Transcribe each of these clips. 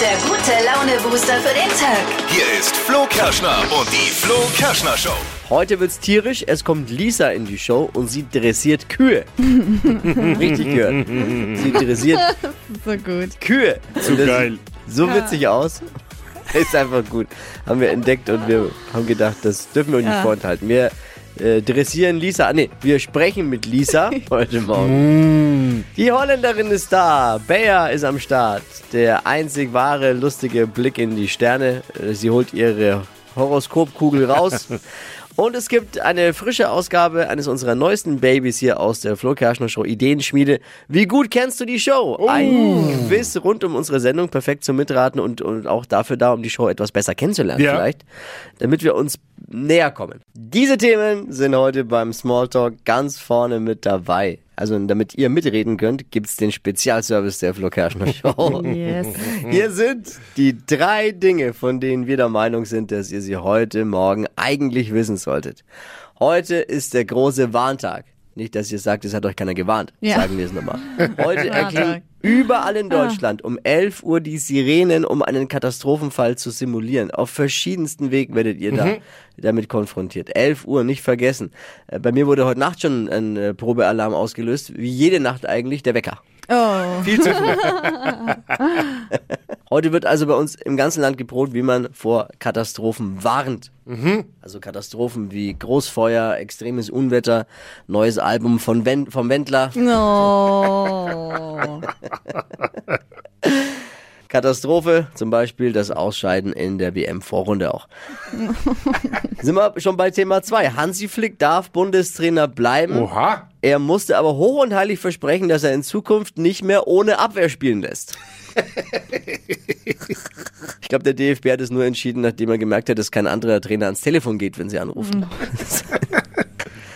der gute Laune-Booster für den Tag. Hier ist Flo Kerschner und die Flo Kerschner Show. Heute wird's tierisch. Es kommt Lisa in die Show und sie dressiert Kühe. Richtig gehört. Sie dressiert So gut. Kühe. Zu das geil. So witzig aus. Ist einfach gut. Haben wir entdeckt und wir haben gedacht, das dürfen wir euch nicht Ja. vorenthalten. Wir äh, dressieren Lisa. Ah, nee, wir sprechen mit Lisa heute Morgen. Die Holländerin ist da. Bea ist am Start. Der einzig wahre, lustige Blick in die Sterne. Äh, Sie holt ihre Horoskopkugel raus. Und es gibt eine frische Ausgabe eines unserer neuesten Babys hier aus der Flo Kerschner Show Ideenschmiede. Wie gut kennst du die Show? Ein Quiz rund um unsere Sendung, perfekt zum Mitraten und, und auch dafür da, um die Show etwas besser kennenzulernen Ja. vielleicht, damit wir uns näher kommen. Diese Themen sind heute beim Smalltalk ganz vorne mit dabei. Also damit ihr mitreden könnt, gibt's den Spezialservice der Flo Kerschner Show. Yes. Hier sind die drei Dinge, von denen wir der Meinung sind, dass ihr sie heute Morgen eigentlich wissen solltet. Heute ist der große Warntag. Nicht, dass ihr sagt, es hat euch keiner gewarnt. Ja. Sagen wir es nochmal. Heute Warntag. Überall in Deutschland um 11 Uhr die Sirenen, um einen Katastrophenfall zu simulieren. Auf verschiedensten Wegen werdet ihr da damit konfrontiert. 11 Uhr, nicht vergessen. Äh, Bei mir wurde heute Nacht schon ein äh, Probealarm ausgelöst. Wie jede Nacht eigentlich der Wecker. Oh. Viel zu früh. Heute wird also bei uns im ganzen Land geprobt, wie man vor Katastrophen warnt. Also Katastrophen wie Großfeuer, extremes Unwetter, neues Album von Wen vom Wendler. No. Katastrophe, zum Beispiel das Ausscheiden in der WM-Vorrunde auch. Sind wir schon bei Thema 2. Hansi Flick darf Bundestrainer bleiben. Oha. Er musste aber hoch und heilig versprechen, dass er in Zukunft nicht mehr ohne Abwehr spielen lässt. Ich glaube, der DFB hat es nur entschieden, nachdem er gemerkt hat, dass kein anderer Trainer ans Telefon geht, wenn sie anrufen.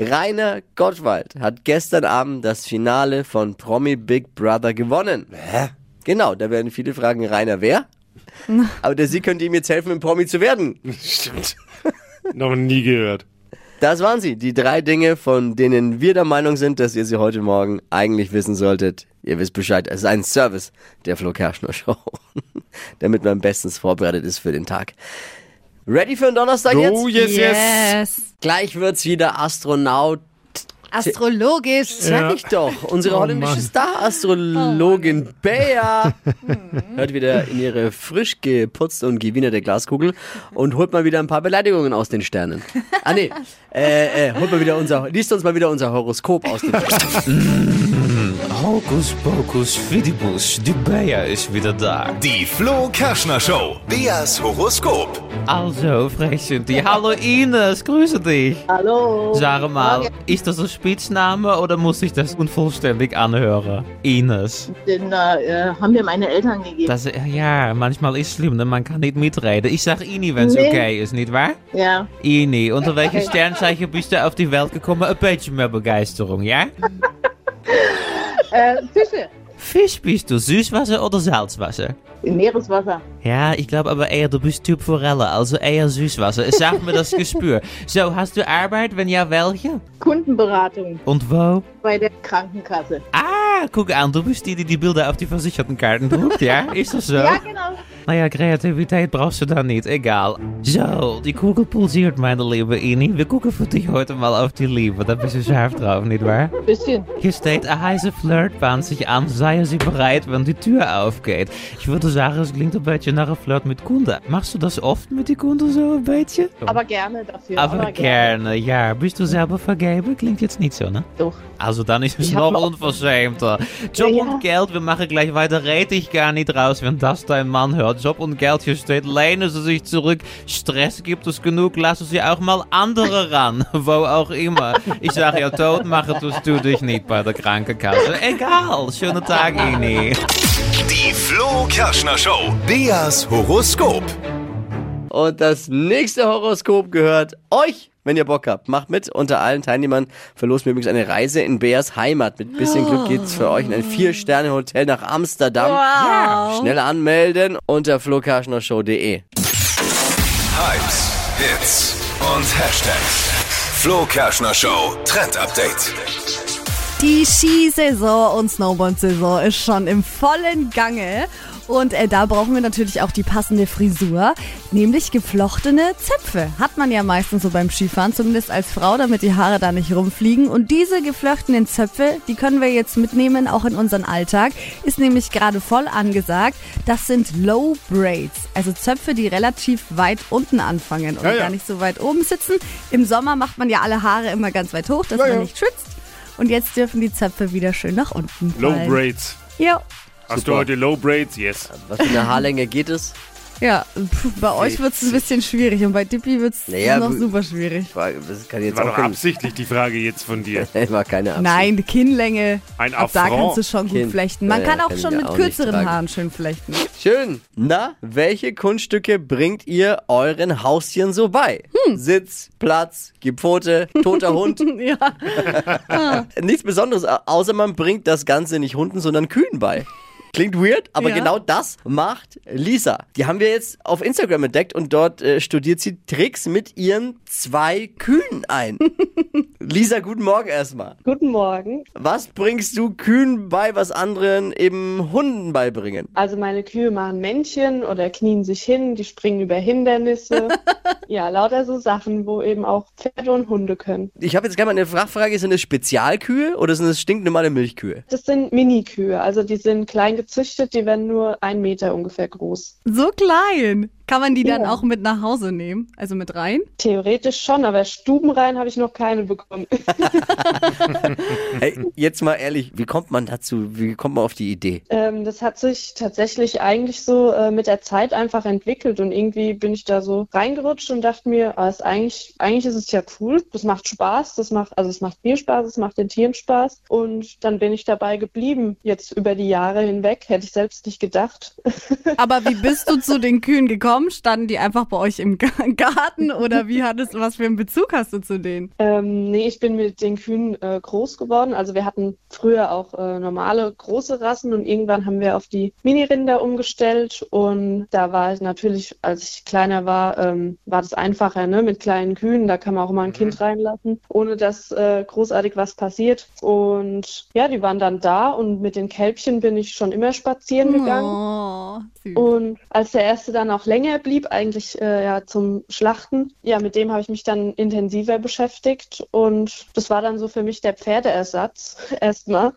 Rainer Gottwald hat gestern Abend das Finale von Promi Big Brother gewonnen. Hä? Genau, da werden viele fragen, Rainer wer? Aber der Sieg könnte ihm jetzt helfen, ein Promi zu werden. Stimmt. Noch nie gehört. Das waren sie, die drei Dinge, von denen wir der Meinung sind, dass ihr sie heute Morgen eigentlich wissen solltet. Ihr wisst Bescheid, es ist ein Service der Flo Kerschner Show, damit man bestens vorbereitet ist für den Tag. Ready für den Donnerstag Oh, jetzt? yes, yes. Yes. Gleich wird's wieder Astronaut. Astrologisch. Sag ich doch, unsere Oh, holländische. Star-Astrologin Bea hört wieder in ihre frisch geputzte und gewienerte Glaskugel und holt mal wieder ein paar Beleidigungen aus den Sternen. Ah nee, äh, äh, holt mal wieder unser, liest uns mal wieder unser Horoskop aus den Sternen. Hokus pokus fidibus, die Bea ist wieder da. Die Flo Kerschner Show. Beas Horoskop. Also, frech sind die. Hallo Ines, grüße dich. Hallo. Sag mal, ist das ein Spitzname oder muss ich das unvollständig anhören? Ines. Den äh, haben mir meine Eltern gegeben. Das, ja, manchmal ist schlimm, ne? man kann nicht mitreden. Ich sag Ini, wenn's Nee. okay ist, nicht wahr? ja. Ini, unter welchem Sternzeichen bist du auf die Welt gekommen? Ein bisschen mehr Begeisterung, ja? Äh, Fische. Fisch bist du, Süßwasser oder Salzwasser? Meereswasser. Ja, ich glaube aber eher, du bist Typ Forelle, also eher Süßwasser. Es sagt mir das Gespür. So, hast du Arbeit? Wenn ja, welche? Kundenberatung Und wo? bei der Krankenkasse. Ah, guck an, du bist die, die die Bilder auf die Versichertenkarten druckt, ja? Ist das so? Ja, genau. Naja, Kreativität brauchst du da nicht, egal. So, die Kugel pulsiert, meine liebe Ini. Wir gucken für dich heute mal auf die Liebe. Da bist du scharf drauf, nicht wahr? Bisschen. Hier steht, eine heiße Flirt bahnt sich an, sei sie bereit, wenn die Tür aufgeht. Ich würde sagen, es klingt ein bisschen nach Flirt mit Kunden. Machst du das oft mit die Kunden so ein bisschen? Aber gerne dafür. Aber gerne, ja. Bist du selber vergeben? Klingt jetzt nicht so, ne? Doch. Also dann ist es noch- unverschämter. Job Ja. und Geld, wir machen gleich weiter, red ich gar nicht raus, wenn das dein Mann hört. Job und Geld, hier steht, lehnen Sie sich zurück. Stress gibt es genug, lassen Sie auch mal andere ran, wo auch immer. Ich sage ja, tot machen tust du dich nicht bei der Krankenkasse. Egal, schönen Tag, Ini. Die Flo Kerschner Show. Beas Horoskop. Und das nächste Horoskop gehört euch, wenn ihr Bock habt. Macht mit. Unter allen Teilnehmern verlosen wir übrigens eine Reise in Beas Heimat. Mit bisschen Glück geht's für euch in ein Vier-Sterne-Hotel nach Amsterdam. Wow. Schnell anmelden unter flokerschnershow.de. Hypes, Hits und Hashtags. Flo Kerschner Show Trend Update. Die Skisaison und Snowboard-Saison ist schon im vollen Gange. Und äh, da brauchen wir natürlich auch die passende Frisur, nämlich geflochtene Zöpfe. Hat man ja meistens so beim Skifahren, zumindest als Frau, damit die Haare da nicht rumfliegen. Und diese geflochtenen Zöpfe, die können wir jetzt mitnehmen, auch in unseren Alltag. Ist nämlich gerade voll angesagt. Das sind Low Braids, also Zöpfe, die relativ weit unten anfangen und Ja, ja. gar nicht so weit oben sitzen. Im Sommer macht man ja alle Haare immer ganz weit hoch, dass Ja, man ja. nicht schwitzt. Und jetzt dürfen die Zöpfe wieder schön nach unten Low fallen. Braids. Ja. Hast Super. du heute Low Braids? Yes. Was für eine Haarlänge geht es? Ja, bei euch wird es ein bisschen schwierig und bei Dippy wird es Naja, noch super schwierig. Das kann jetzt War auch doch absichtlich die Frage jetzt von dir. war keine Absicht. Nein, die Kinnlänge. Ein Ab da Affront. kannst du schon gut Kind. flechten. Man Ja, kann auch kann schon mit auch kürzeren. Haaren schön flechten. Schön. Na, welche Kunststücke bringt ihr euren Haustieren so bei? Hm. Sitz, Platz, Gepfote, toter Hund. ja. Nichts Besonderes, au- außer man bringt das Ganze nicht Hunden, sondern Kühen bei. Klingt weird, aber Ja. genau das macht Lisa. Die haben wir jetzt auf Instagram entdeckt und dort äh, studiert sie Tricks mit ihren zwei Kühen ein. Lisa, guten Morgen erstmal. Guten Morgen. Was bringst du Kühen bei, was anderen eben Hunden beibringen? Also meine Kühe machen Männchen oder knien sich hin, die springen über Hindernisse. ja, lauter so Sachen, wo eben auch Pferde und Hunde können. Ich habe jetzt gerne mal eine Fachfrage, sind es Spezialkühe oder sind es stinknormale Milchkühe? Das sind Mini-Kühe, also die sind klein gezüchtet, die werden nur ein Meter ungefähr groß. So klein. Kann man die dann Ja. auch mit nach Hause nehmen? Also mit rein? Theoretisch schon, aber stubenrein habe ich noch keine bekommen. Hey, jetzt mal ehrlich, wie kommt man dazu? Wie kommt man auf die Idee? ähm, das hat sich tatsächlich eigentlich so äh, mit der Zeit einfach entwickelt und irgendwie bin ich da so reingerutscht und dachte mir, ah, ist eigentlich, eigentlich ist es ja cool, das macht Spaß, das macht, also es macht mir Spaß, es macht den Tieren Spaß und dann bin ich dabei geblieben. Jetzt über die Jahre hinweg, hätte ich selbst nicht gedacht. Aber wie bist du zu den Kühen gekommen? Standen die einfach bei euch im Ga- Garten oder wie hattest was für einen Bezug hast du zu denen? Ähm, nee, ich bin mit den Kühen äh, groß geworden. Also wir hatten früher auch äh, normale große Rassen und irgendwann haben wir auf die Mini-Rinder umgestellt und da war ich natürlich, als ich kleiner war, ähm, war das einfacher, ne, mit kleinen Kühen. Da kann man auch mal ein Kind reinlassen, ohne dass äh, großartig was passiert. Und ja, die waren dann da und mit den Kälbchen bin ich schon immer spazieren gegangen. Oh, süß. Und als der erste dann auch länger blieb, eigentlich äh, ja zum Schlachten, ja, mit dem habe ich mich dann intensiver beschäftigt und das war dann so für mich der Pferdeersatz erstmal.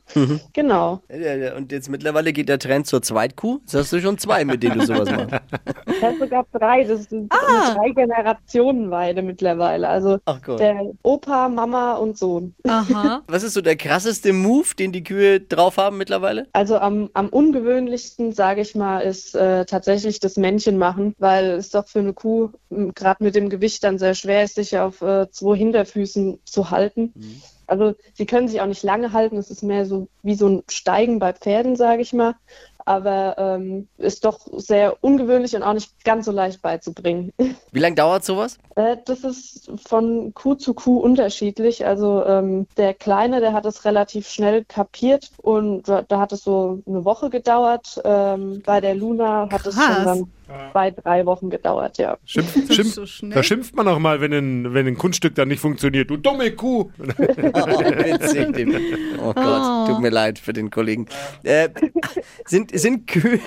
Genau. Ja, Und jetzt mittlerweile geht der Trend zur Zweitkuh. Jetzt hast du schon zwei, mit denen du sowas machst. Ich habe sogar drei, das ist eine drei Generationenweide mittlerweile. Also Ach Gott. der Opa, Mama und Sohn. Aha. Was ist so der krasseste Move, den die Kühe drauf haben mittlerweile? Also am, am ungewöhnlichsten, sage ich mal, ist äh, tatsächlich das Männchen machen, weil es doch für eine Kuh gerade mit dem Gewicht dann sehr schwer ist, sich auf äh, zwei Hinterfüßen zu halten. Also sie können sich auch nicht lange halten, es ist mehr so wie so ein Steigen bei Pferden, sage ich mal. Aber ähm, ist doch sehr ungewöhnlich und auch nicht ganz so leicht beizubringen. Wie lange dauert sowas? Äh, Das ist von Kuh zu Kuh unterschiedlich. Also ähm, der Kleine, der hat es relativ schnell kapiert und da, da hat es so eine Woche gedauert. Ähm, bei der Luna hat es schon Krass. dann zwei, drei Wochen gedauert, ja. Schimpf, schimpf, so da schimpft man auch mal, wenn ein, wenn ein Kunststück dann nicht funktioniert. Du dumme Kuh! Oh, witzig. Oh Gott, tut mir leid für den Kollegen. Äh, sind, sind Kühe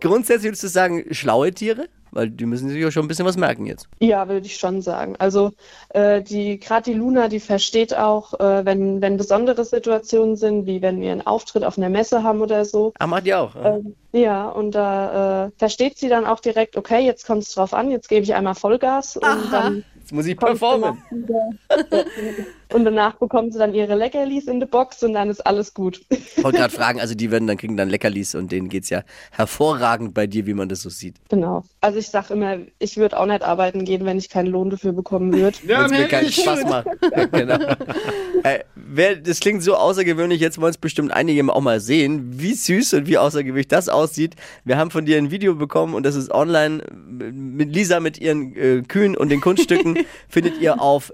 grundsätzlich, würdest du sagen, schlaue Tiere? Weil die müssen sich ja schon ein bisschen was merken jetzt. Ja, würde ich schon sagen. Also äh, die gerade die Luna, die versteht auch, äh, wenn, wenn besondere Situationen sind, wie wenn wir einen Auftritt auf einer Messe haben oder so. Ah, macht die auch. Ja. Ähm, ja, und da äh, versteht sie dann auch direkt, okay, jetzt kommt es drauf an, jetzt gebe ich einmal Vollgas und dann Jetzt muss ich performen. und danach bekommt sie dann ihre Leckerlis in die Box und dann ist alles gut. Ich wollte gerade fragen, also die werden dann kriegen dann Leckerlis und denen geht's ja hervorragend bei dir, wie man das so sieht. genau. Also ich sage immer, ich würde auch nicht arbeiten gehen, wenn ich keinen Lohn dafür bekommen würde. Ja, Wenn es mir keinen Spaß macht. Genau. äh, wer, das klingt so außergewöhnlich, jetzt wollen es bestimmt einige auch mal sehen, wie süß und wie außergewöhnlich das aussieht. Wir haben von dir ein Video bekommen und das ist online mit Lisa mit ihren äh, Kühen und den Kunststücken findet ihr auf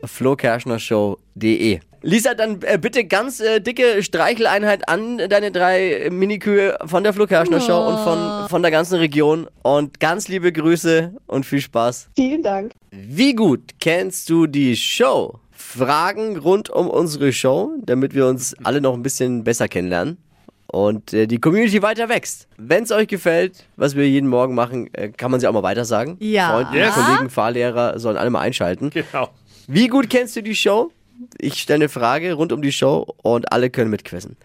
flokerschnershow.de. Lisa, dann äh, bitte ganz äh, dicke Streicheleinheit an deine drei äh, Minikühe von der Flo Kerschner Show und von, von der ganzen Region und ganz liebe Grüße und viel Spaß. Vielen Dank. Wie gut kennst du die Show? Fragen rund um unsere Show, damit wir uns alle noch ein bisschen besser kennenlernen. und äh, die Community weiter wächst. Wenn es euch gefällt, was wir jeden Morgen machen, äh, kann man sie auch mal weiter sagen. Ja. Freunde, Yes. Kollegen, Fahrlehrer sollen alle mal einschalten. Genau. Wie gut kennst du die Show? Ich stelle eine Frage rund um die Show und alle können mitquissen.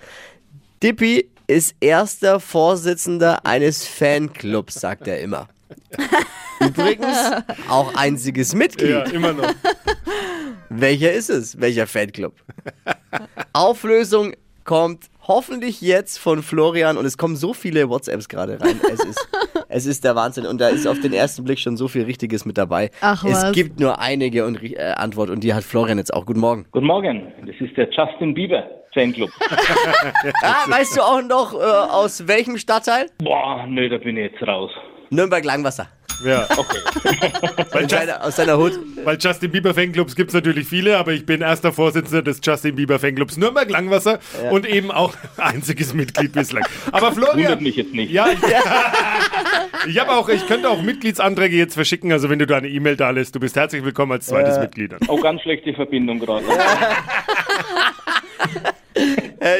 Dippy ist erster Vorsitzender eines Fanclubs, sagt er immer. Übrigens auch einziges Mitglied. Ja, immer noch. Welcher ist es? Welcher Fanclub? Auflösung kommt hoffentlich jetzt von Florian und es kommen so viele WhatsApps gerade rein. Es ist, es ist der Wahnsinn und da ist auf den ersten Blick schon so viel Richtiges mit dabei. Ach, es was. gibt nur einige und, äh, Antwort und die hat Florian jetzt auch. Guten Morgen. Guten Morgen, das ist der Justin Bieber Fanclub. Ah, weißt du auch noch äh, aus welchem Stadtteil? Boah, nö, da bin ich jetzt raus. Nürnberg-Langwasser. Ja. Aus seiner, aus seiner Hut. Weil Justin Bieber Fanclubs gibt es natürlich viele, aber ich bin erster Vorsitzender des Justin Bieber Fanclubs Nürnberg Langwasser und eben auch einziges Mitglied bislang. Aber Florian. Wundert mich jetzt nicht. Ja, ich, ich habe auch, ich könnte auch Mitgliedsanträge jetzt verschicken, also wenn du da eine E-Mail da lässt, du bist herzlich willkommen als zweites Mitglied. Oh, ganz schlechte Verbindung gerade.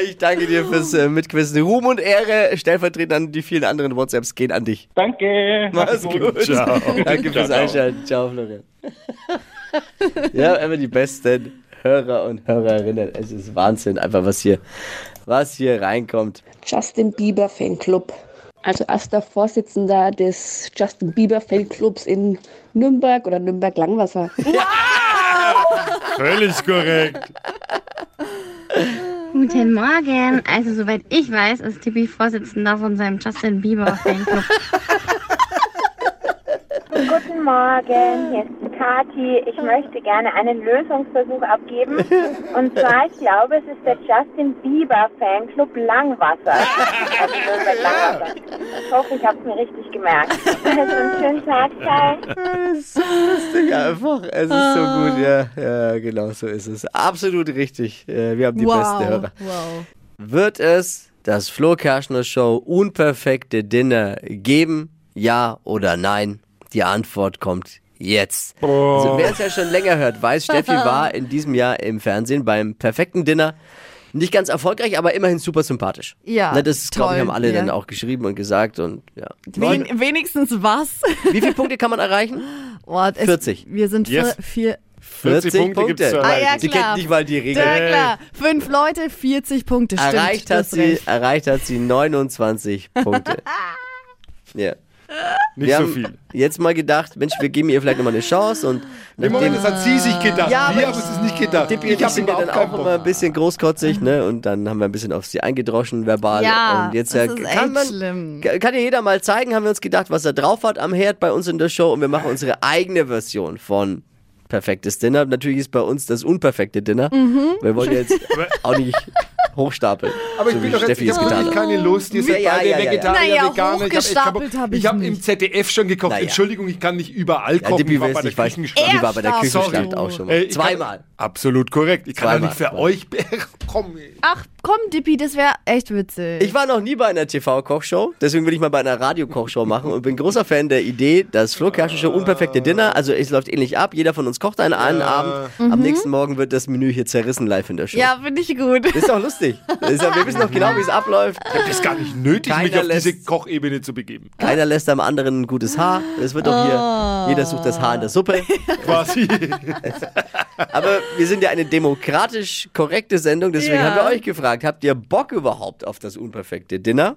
Ich danke dir fürs äh, Mitquissen. Ruhm und Ehre, stellvertretend an die vielen anderen WhatsApps, gehen an dich. Danke. Mach's gut. Ciao. Danke fürs Ciao. Einschalten. Ciao, Florian. ja, immer die besten Hörer und Hörerinnen. Es ist Wahnsinn, einfach was hier, was hier reinkommt. Justin Bieber Fanclub. Also erster Vorsitzender des Justin Bieber Fanclubs in Nürnberg oder Nürnberg-Langwasser. Völlig korrekt. Guten Morgen. Also, soweit ich weiß, ist Tippi Vorsitzender von seinem Justin Bieber Fanclub. Guten Morgen, hier ist Kathi. Ich möchte gerne einen Lösungsversuch abgeben. Und zwar, ich glaube, es ist der Justin Bieber Fanclub Langwasser. Also Nürnberg Langwasser. Ich hoffe, ich habe es mir richtig gemerkt. Euch einen schönen Tag. Ciao. Das ist so lustig einfach. Es ist so gut, ja. Ja, genau so ist es. Absolut richtig. Äh, Wir haben die wow. besten Hörer. Wow. Wird es das Flo Kerschner Show Unperfekte Dinner geben? Ja oder nein? Die Antwort kommt jetzt. Also, wer es ja schon länger hört, weiß, Steffi war in diesem Jahr im Fernsehen beim perfekten Dinner. Nicht ganz erfolgreich, aber immerhin super sympathisch. Ja, Ne, das, glaube ich, toll, haben alle ja. dann auch geschrieben und gesagt. Und ja. Wen, wenigstens was? Wie viele Punkte kann man erreichen? Oh, es, 40. Wir sind Yes. vier. 40 Punkte gibt's zu Ah, erreichen. ja, Sie klar. kennt nicht mal die Regeln. Ja, klar. Fünf Leute, 40 Punkte. Stimmt, Erreicht du hat, hast sie, recht. erreicht hat sie 29 Punkte. Ja. Nicht Wir so haben viel. jetzt mal gedacht, Mensch, wir geben ihr vielleicht nochmal eine Chance und Im Moment, das hat sie sich gedacht. Ja, aber Wir ich- haben es nicht gedacht. Tippi ich habe ja dann auch immer ein Bock. bisschen großkotzig, ne? Und dann haben wir ein bisschen auf sie eingedroschen, verbal. Ja, und jetzt das ja, ist kann echt man, schlimm. Kann ja jeder mal zeigen, haben wir uns gedacht, was er drauf hat am Herd bei uns in der Show und wir machen unsere eigene Version von perfektes Dinner. Natürlich ist bei uns das unperfekte Dinner. Mhm. Wir wollen jetzt auch nicht hochstapeln. Aber ich so bin doch jetzt, ich habe keine Lust. Ihr seid Ja, beide ja, ja, ja. Vegetarier, Naja, Veganer. Ich habe hab ich Ich habe im. ZDF schon gekocht. Naja. Entschuldigung, ich kann nicht überall Ja, kochen. Dippi ich war weiß bei der Küchenschlacht. die war bei der Küchenschlacht auch schon mal. Äh, ich kann- Zweimal. Absolut korrekt. Ich kann Zweimal. doch nicht für euch. Komm. Ach, komm, Dippi, das wäre echt witzig. Ich war noch nie bei einer TV-Kochshow, deswegen will ich mal bei einer Radio-Kochshow machen und bin großer Fan der Idee, das Flo Show unperfekte Dinner, also es läuft ähnlich ab, jeder von uns kocht einen, einen Abend, am nächsten Morgen wird das Menü hier zerrissen live in der Show. Mhm. ja, finde ich gut. Ist doch lustig. Das ist ja, wir wissen doch genau, wie es abläuft. Ich habe das gar nicht nötig, mich Keiner auf diese lässt- Kochebene zu begeben. Keiner lässt am anderen ein gutes Haar. Es wird doch hier, jeder sucht das Haar in der Suppe. Quasi. Aber wir sind ja eine demokratisch korrekte Sendung, deswegen Ja. haben wir euch gefragt, habt ihr Bock überhaupt auf das unperfekte Dinner?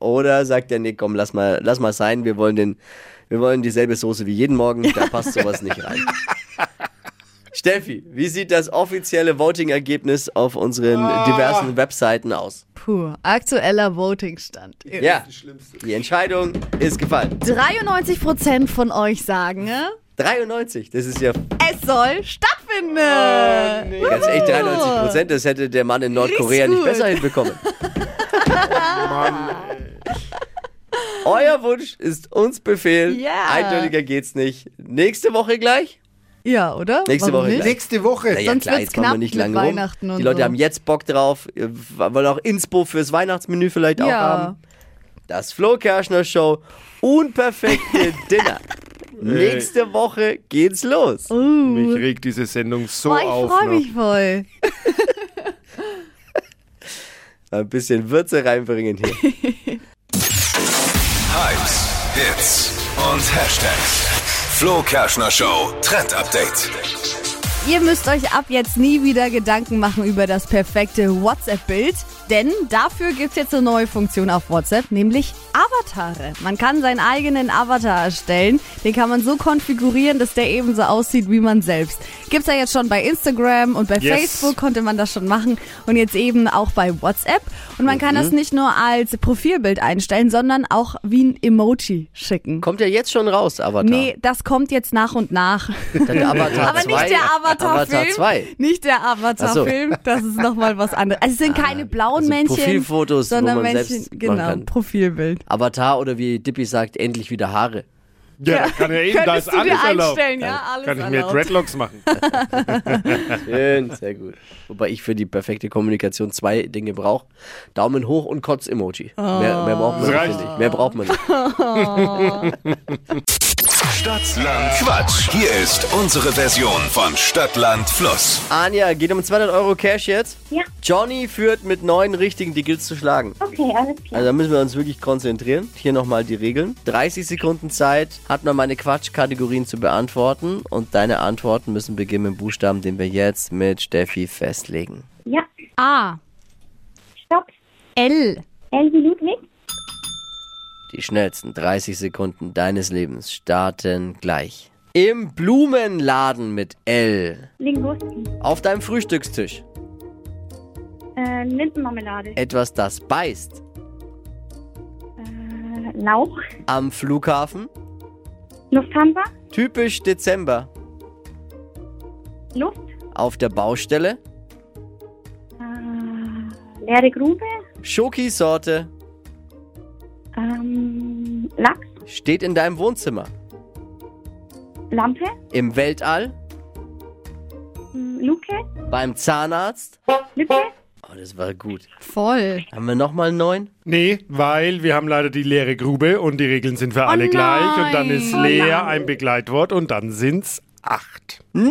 Oder sagt ihr, nee, komm, lass mal, lass mal sein, wir wollen, den, wir wollen dieselbe Soße wie jeden Morgen, da passt sowas nicht rein. Steffi, wie sieht das offizielle Voting-Ergebnis auf unseren diversen Webseiten aus? Puh, aktueller Votingstand. Ja, die Entscheidung ist gefallen. 93% von euch sagen, äh, 93, das ist ja es soll stattfinden. ganz echt 93 Prozent, das hätte der Mann in Nordkorea nicht besser hinbekommen. Euer Wunsch ist uns Befehl. Ja. Eindeutiger geht's nicht. Nächste Woche gleich? Ja, oder? Nächste Warum Woche nicht? Nächste Woche. Naja, Sonst klar, wird's jetzt machen wir knapp nicht lange rum. Weihnachten und Die Leute so. haben jetzt Bock drauf, wollen auch Inspo fürs Weihnachtsmenü vielleicht auch Ja. haben. Das Flo Kerschner Show, unperfekte Dinner. Nächste Woche geht's los. Mich regt diese Sendung so Boah, ich auf. freue noch. mich voll. Ein bisschen Würze reinbringen hier. Hypes, Hits und Hashtags. Flo Kerschner Show Trend Update. Ihr müsst euch ab jetzt nie wieder Gedanken machen über das perfekte WhatsApp-Bild, denn dafür gibt's jetzt eine neue Funktion auf WhatsApp, nämlich Avatare. Man kann seinen eigenen Avatar erstellen, den kann man so konfigurieren, dass der ebenso aussieht wie man selbst. Gibt's ja jetzt schon bei Instagram und bei Yes. Facebook konnte man das schon machen und jetzt eben auch bei WhatsApp. Und man kann das nicht nur als Profilbild einstellen, sondern auch wie ein Emoji schicken. Kommt ja jetzt schon raus, Avatar. Nee, das kommt jetzt nach und nach. Der Avatar Aber 2. nicht der Avatar-Film. Avatar 2. Nicht der Avatar-Film, das ist nochmal was anderes. Also es sind keine blauen also Männchen, Profilfotos, wo sondern man Männchen, selbst genau, kann. Profilbild. Avatar oder wie Dippy sagt, endlich wieder Haare. Ja, da kann ja eben, da ist alles erlaubt. einstellen, ja, alles Kann ich mir erlaubt. Dreadlocks machen. Schön, sehr gut. Wobei ich für die perfekte Kommunikation zwei Dinge brauche. Daumen hoch und Kotz-Emoji. Mehr, mehr braucht man Das nicht. Mehr braucht man nicht. Stadtland Quatsch. Hier ist unsere Version von Stadtland Fluss. Anja, geht um 200 Euro Cash jetzt? Ja. Johnny führt mit neun richtigen, die gilt's zu schlagen. Okay, alles klar. Also da müssen wir uns wirklich konzentrieren. Hier nochmal die Regeln. 30 Sekunden Zeit hat man meine Quatschkategorien zu beantworten und deine Antworten müssen beginnen mit dem Buchstaben, den wir jetzt mit Steffi festlegen. Ja, A, stopp. L, L wie Ludwig. Die schnellsten 30 Sekunden deines Lebens starten gleich. Im Blumenladen mit L. Lingusten. Auf deinem Frühstückstisch. Äh, Linsenmarmelade. Etwas, das beißt. Äh, Lauch. Am Flughafen. Lufthansa. Typisch Dezember. Luft. Auf der Baustelle. Äh, leere Grube. Schokisorte. Steht in deinem Wohnzimmer. Lampe. Im Weltall. m, Luke. Beim Zahnarzt. Lippe. Oh, das war gut. voll. Haben wir nochmal neun? Nee, weil wir haben leider die leere Grube und die Regeln sind für alle gleich. Und dann ist leer ein Begleitwort und dann sind's acht. Nein!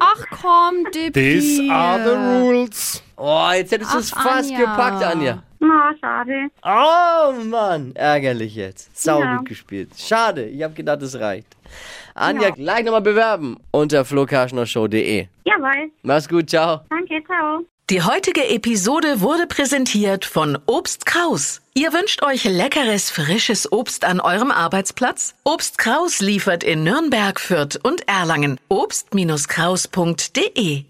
Ach komm, Dippi. These are the rules. Oh, jetzt hättest du es Ach, fast Anja. gepackt, Anja. Ah, schade. Oh Mann, ärgerlich jetzt. Sau Ja. gut gespielt. Schade, ich habe gedacht, es reicht. Anja, gleich nochmal bewerben unter flokarschnershow.de. Jawohl. Mach's gut, ciao. Danke, ciao. Die heutige Episode wurde präsentiert von Obst Kraus. Ihr wünscht euch leckeres, frisches Obst an eurem Arbeitsplatz? Obst Kraus liefert in Nürnberg, Fürth und Erlangen. Obst-Kraus.de